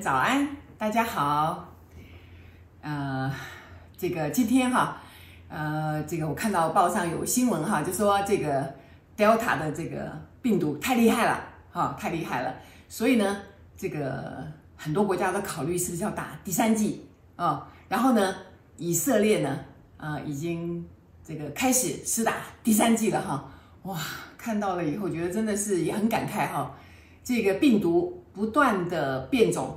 早安，大家好。呃，这个今天哈，呃，这个我看到报上有新闻哈，就说这个 Delta 的这个病毒太厉害了，哈，太厉害了。所以呢，这个很多国家都考虑是不是要打第三剂啊？然后呢，以色列呢，呃，已经这个开始施打第三剂了哈。哇，看到了以后觉得真的是也很感慨哈，这个病毒。不断的变种，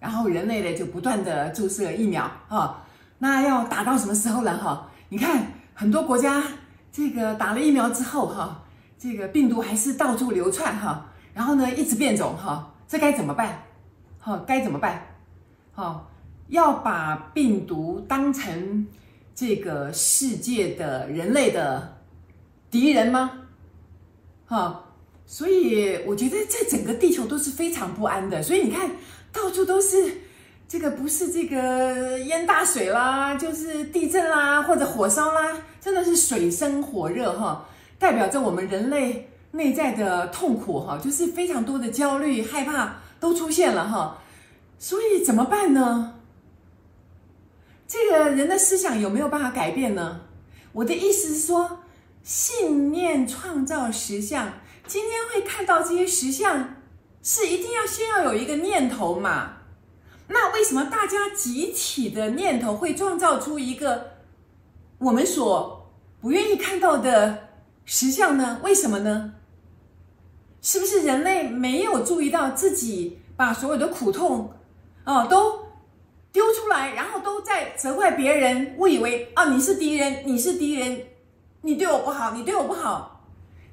然后人类呢就不断的注射疫苗哈，那要打到什么时候了哈？你看很多国家这个打了疫苗之后哈，这个病毒还是到处流窜哈，然后呢一直变种哈，这该怎么办？哈，该怎么办？哈，要把病毒当成这个世界的人类的敌人吗？哈？所以我觉得这整个地球都是非常不安的。所以你看到处都是这个，不是这个淹大水啦，就是地震啦，或者火烧啦，真的是水深火热哈，代表着我们人类内在的痛苦哈，就是非常多的焦虑、害怕都出现了哈。所以怎么办呢？这个人的思想有没有办法改变呢？我的意思是说，信念创造实相。今天会看到这些实像，是一定要先要有一个念头嘛？那为什么大家集体的念头会创造出一个我们所不愿意看到的实相呢？为什么呢？是不是人类没有注意到自己把所有的苦痛哦都丢出来，然后都在责怪别人，误以为啊，你是敌人，你是敌人，你对我不好，你对我不好，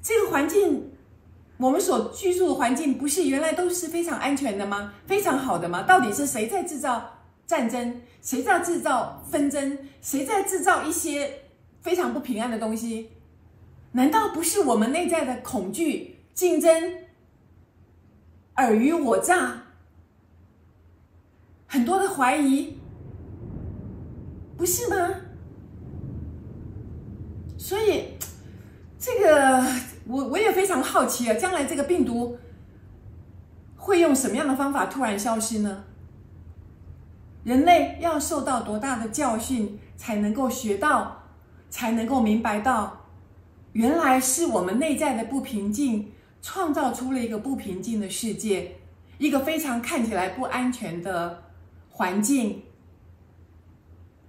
这个环境。我们所居住的环境不是原来都是非常安全的吗？非常好的吗？到底是谁在制造战争？谁在制造纷争？谁在制造一些非常不平安的东西？难道不是我们内在的恐惧、竞争、尔虞我诈、很多的怀疑，不是吗？所以这个。我我也非常好奇啊，将来这个病毒会用什么样的方法突然消失呢？人类要受到多大的教训才能够学到，才能够明白到，原来是我们内在的不平静创造出了一个不平静的世界，一个非常看起来不安全的环境。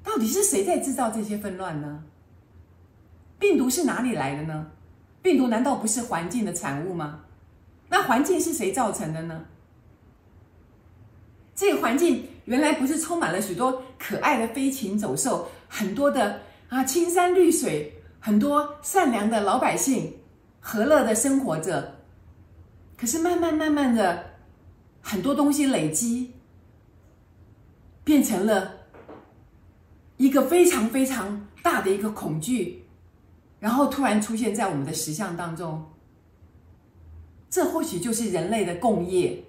到底是谁在制造这些纷乱呢？病毒是哪里来的呢？病毒难道不是环境的产物吗？那环境是谁造成的呢？这个环境原来不是充满了许多可爱的飞禽走兽，很多的啊青山绿水，很多善良的老百姓，和乐的生活着。可是慢慢慢慢的，很多东西累积，变成了一个非常非常大的一个恐惧。然后突然出现在我们的实相当中，这或许就是人类的共业。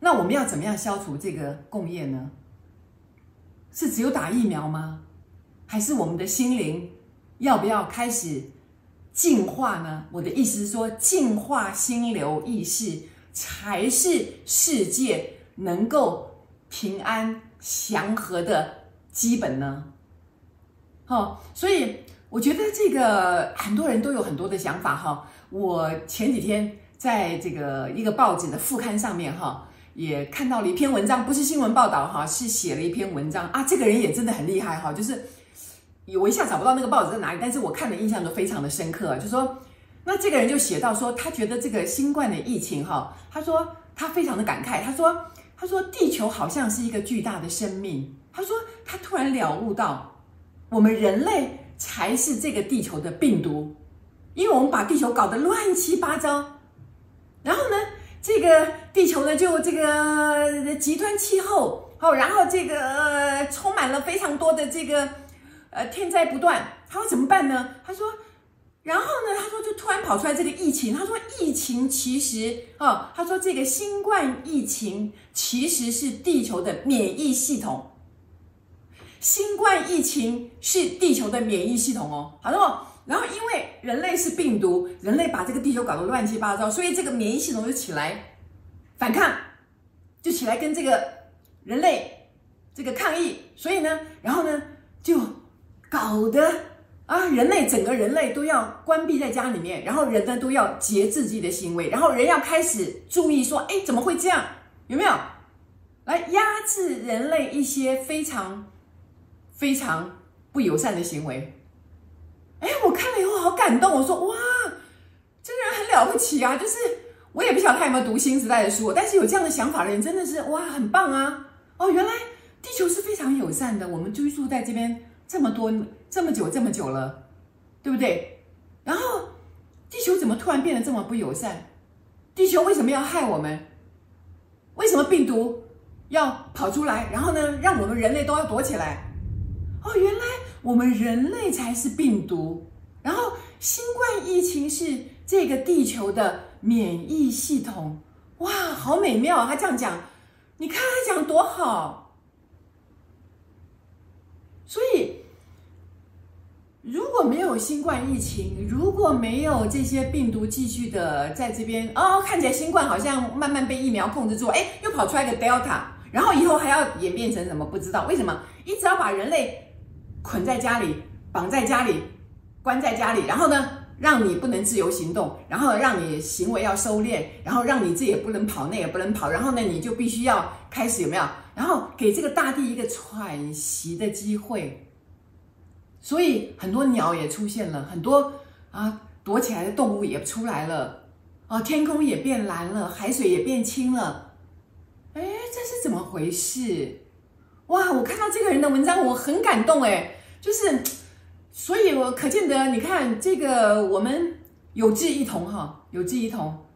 那我们要怎么样消除这个共业呢？是只有打疫苗吗？还是我们的心灵要不要开始净化呢？我的意思是说，净化心流意识才是世界能够平安祥和的基本呢？哦，所以我觉得这个很多人都有很多的想法哈。我前几天在这个一个报纸的副刊上面哈，也看到了一篇文章，不是新闻报道哈，是写了一篇文章啊。这个人也真的很厉害哈，就是我一下找不到那个报纸在哪里，但是我看的印象都非常的深刻。就说那这个人就写到说，他觉得这个新冠的疫情哈，他说他非常的感慨，他说他说地球好像是一个巨大的生命，他说他突然了悟到。我们人类才是这个地球的病毒，因为我们把地球搞得乱七八糟，然后呢，这个地球呢就这个极端气候，哦，然后这个呃充满了非常多的这个呃天灾不断，他说怎么办呢？他说，然后呢，他说就突然跑出来这个疫情，他说疫情其实啊，他说这个新冠疫情其实是地球的免疫系统。新冠疫情是地球的免疫系统哦，好了，然后因为人类是病毒，人类把这个地球搞得乱七八糟，所以这个免疫系统就起来反抗，就起来跟这个人类这个抗议，所以呢，然后呢，就搞得啊，人类整个人类都要关闭在家里面，然后人呢都要节制自己的行为，然后人要开始注意说，哎，怎么会这样？有没有？来压制人类一些非常非常不友善的行为？哎，我看了以后好感动，我说哇，这个人很了不起啊！就是我也不晓得他有没有读新时代的书，但是有这样的想法的人真的是哇，很棒啊！哦，原来地球是非常友善的，我们居住在这边这么多这么久这么久了，对不对？然后地球怎么突然变得这么不友善？地球为什么要害我们？为什么病毒要跑出来？然后呢，让我们人类都要躲起来？哦，原来。我们人类才是病毒，然后新冠疫情是这个地球的免疫系统，哇，好美妙！他这样讲，你看他讲多好。所以，如果没有新冠疫情，如果没有这些病毒继续的在这边，哦，看起来新冠好像慢慢被疫苗控制住，哎，又跑出来个 Delta，然后以后还要演变成什么？不知道为什么，一直要把人类。捆在家里，绑在家里，关在家里，然后呢，让你不能自由行动，然后让你行为要收敛，然后让你这也不能跑，那也不能跑，然后呢，你就必须要开始有没有？然后给这个大地一个喘息的机会。所以很多鸟也出现了，很多啊躲起来的动物也出来了，啊，天空也变蓝了，海水也变清了。哎，这是怎么回事？哇！我看到这个人的文章，我很感动哎，就是，所以我可见得，你看这个我们有志一同哈，有志一同，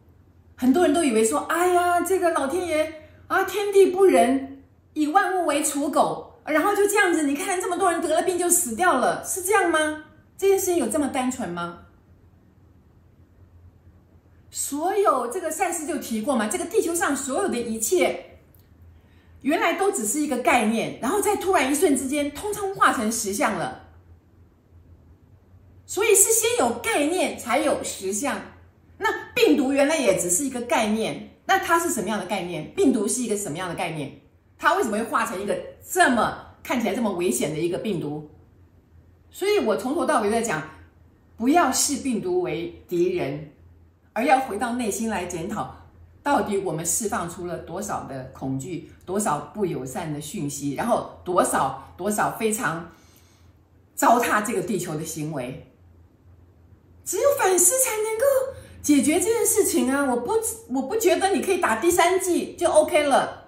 很多人都以为说，哎呀，这个老天爷啊，天地不仁，以万物为刍狗，然后就这样子，你看这么多人得了病就死掉了，是这样吗？这件事情有这么单纯吗？所有这个赛事就提过嘛，这个地球上所有的一切。原来都只是一个概念，然后在突然一瞬之间，通通化成实相了。所以是先有概念，才有实相。那病毒原来也只是一个概念，那它是什么样的概念？病毒是一个什么样的概念？它为什么会化成一个这么看起来这么危险的一个病毒？所以我从头到尾在讲，不要视病毒为敌人，而要回到内心来检讨。到底我们释放出了多少的恐惧，多少不友善的讯息，然后多少多少非常糟蹋这个地球的行为？只有反思才能够解决这件事情啊！我不我不觉得你可以打第三剂就 OK 了，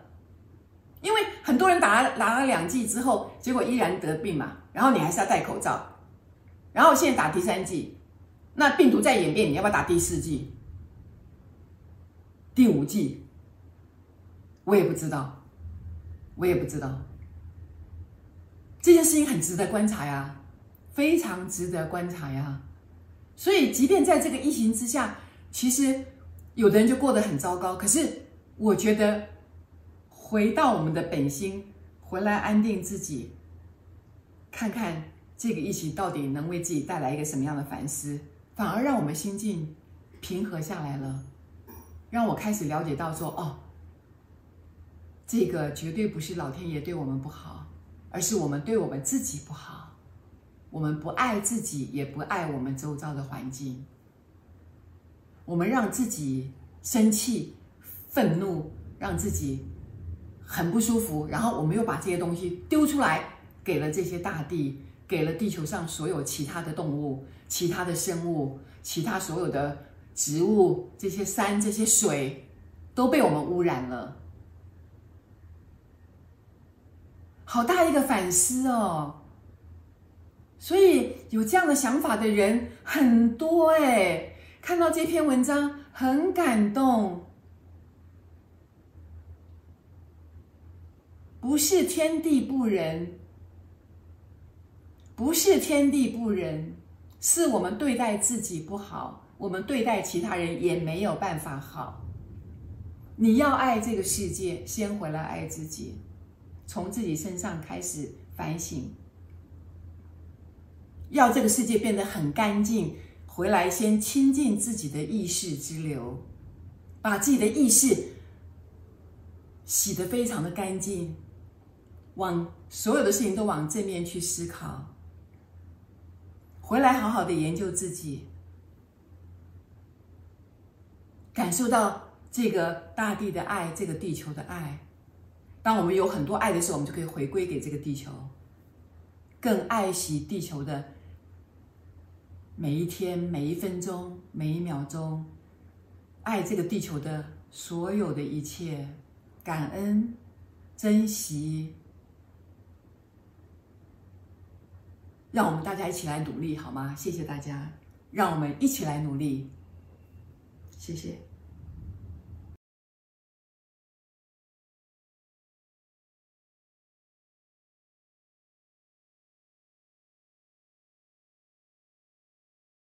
因为很多人打了打了两剂之后，结果依然得病嘛，然后你还是要戴口罩，然后现在打第三剂，那病毒在演变，你要不要打第四剂？第五季，我也不知道，我也不知道。这件事情很值得观察呀，非常值得观察呀。所以，即便在这个疫情之下，其实有的人就过得很糟糕。可是，我觉得回到我们的本心，回来安定自己，看看这个疫情到底能为自己带来一个什么样的反思，反而让我们心境平和下来了。让我开始了解到说，哦，这个绝对不是老天爷对我们不好，而是我们对我们自己不好。我们不爱自己，也不爱我们周遭的环境。我们让自己生气、愤怒，让自己很不舒服，然后我们又把这些东西丢出来，给了这些大地，给了地球上所有其他的动物、其他的生物、其他所有的。植物、这些山、这些水都被我们污染了，好大一个反思哦。所以有这样的想法的人很多哎，看到这篇文章很感动。不是天地不仁，不是天地不仁，是我们对待自己不好。我们对待其他人也没有办法好。你要爱这个世界，先回来爱自己，从自己身上开始反省。要这个世界变得很干净，回来先亲近自己的意识之流，把自己的意识洗得非常的干净，往所有的事情都往正面去思考，回来好好的研究自己，感受到这个大地的爱，这个地球的爱。当我们有很多爱的时候，我们就可以回归给这个地球，更爱惜地球的每一天、每一分钟、每一秒钟，爱这个地球的所有的一切，感恩、珍惜，让我们大家一起来努力，好吗？谢谢大家，让我们一起来努力，谢谢。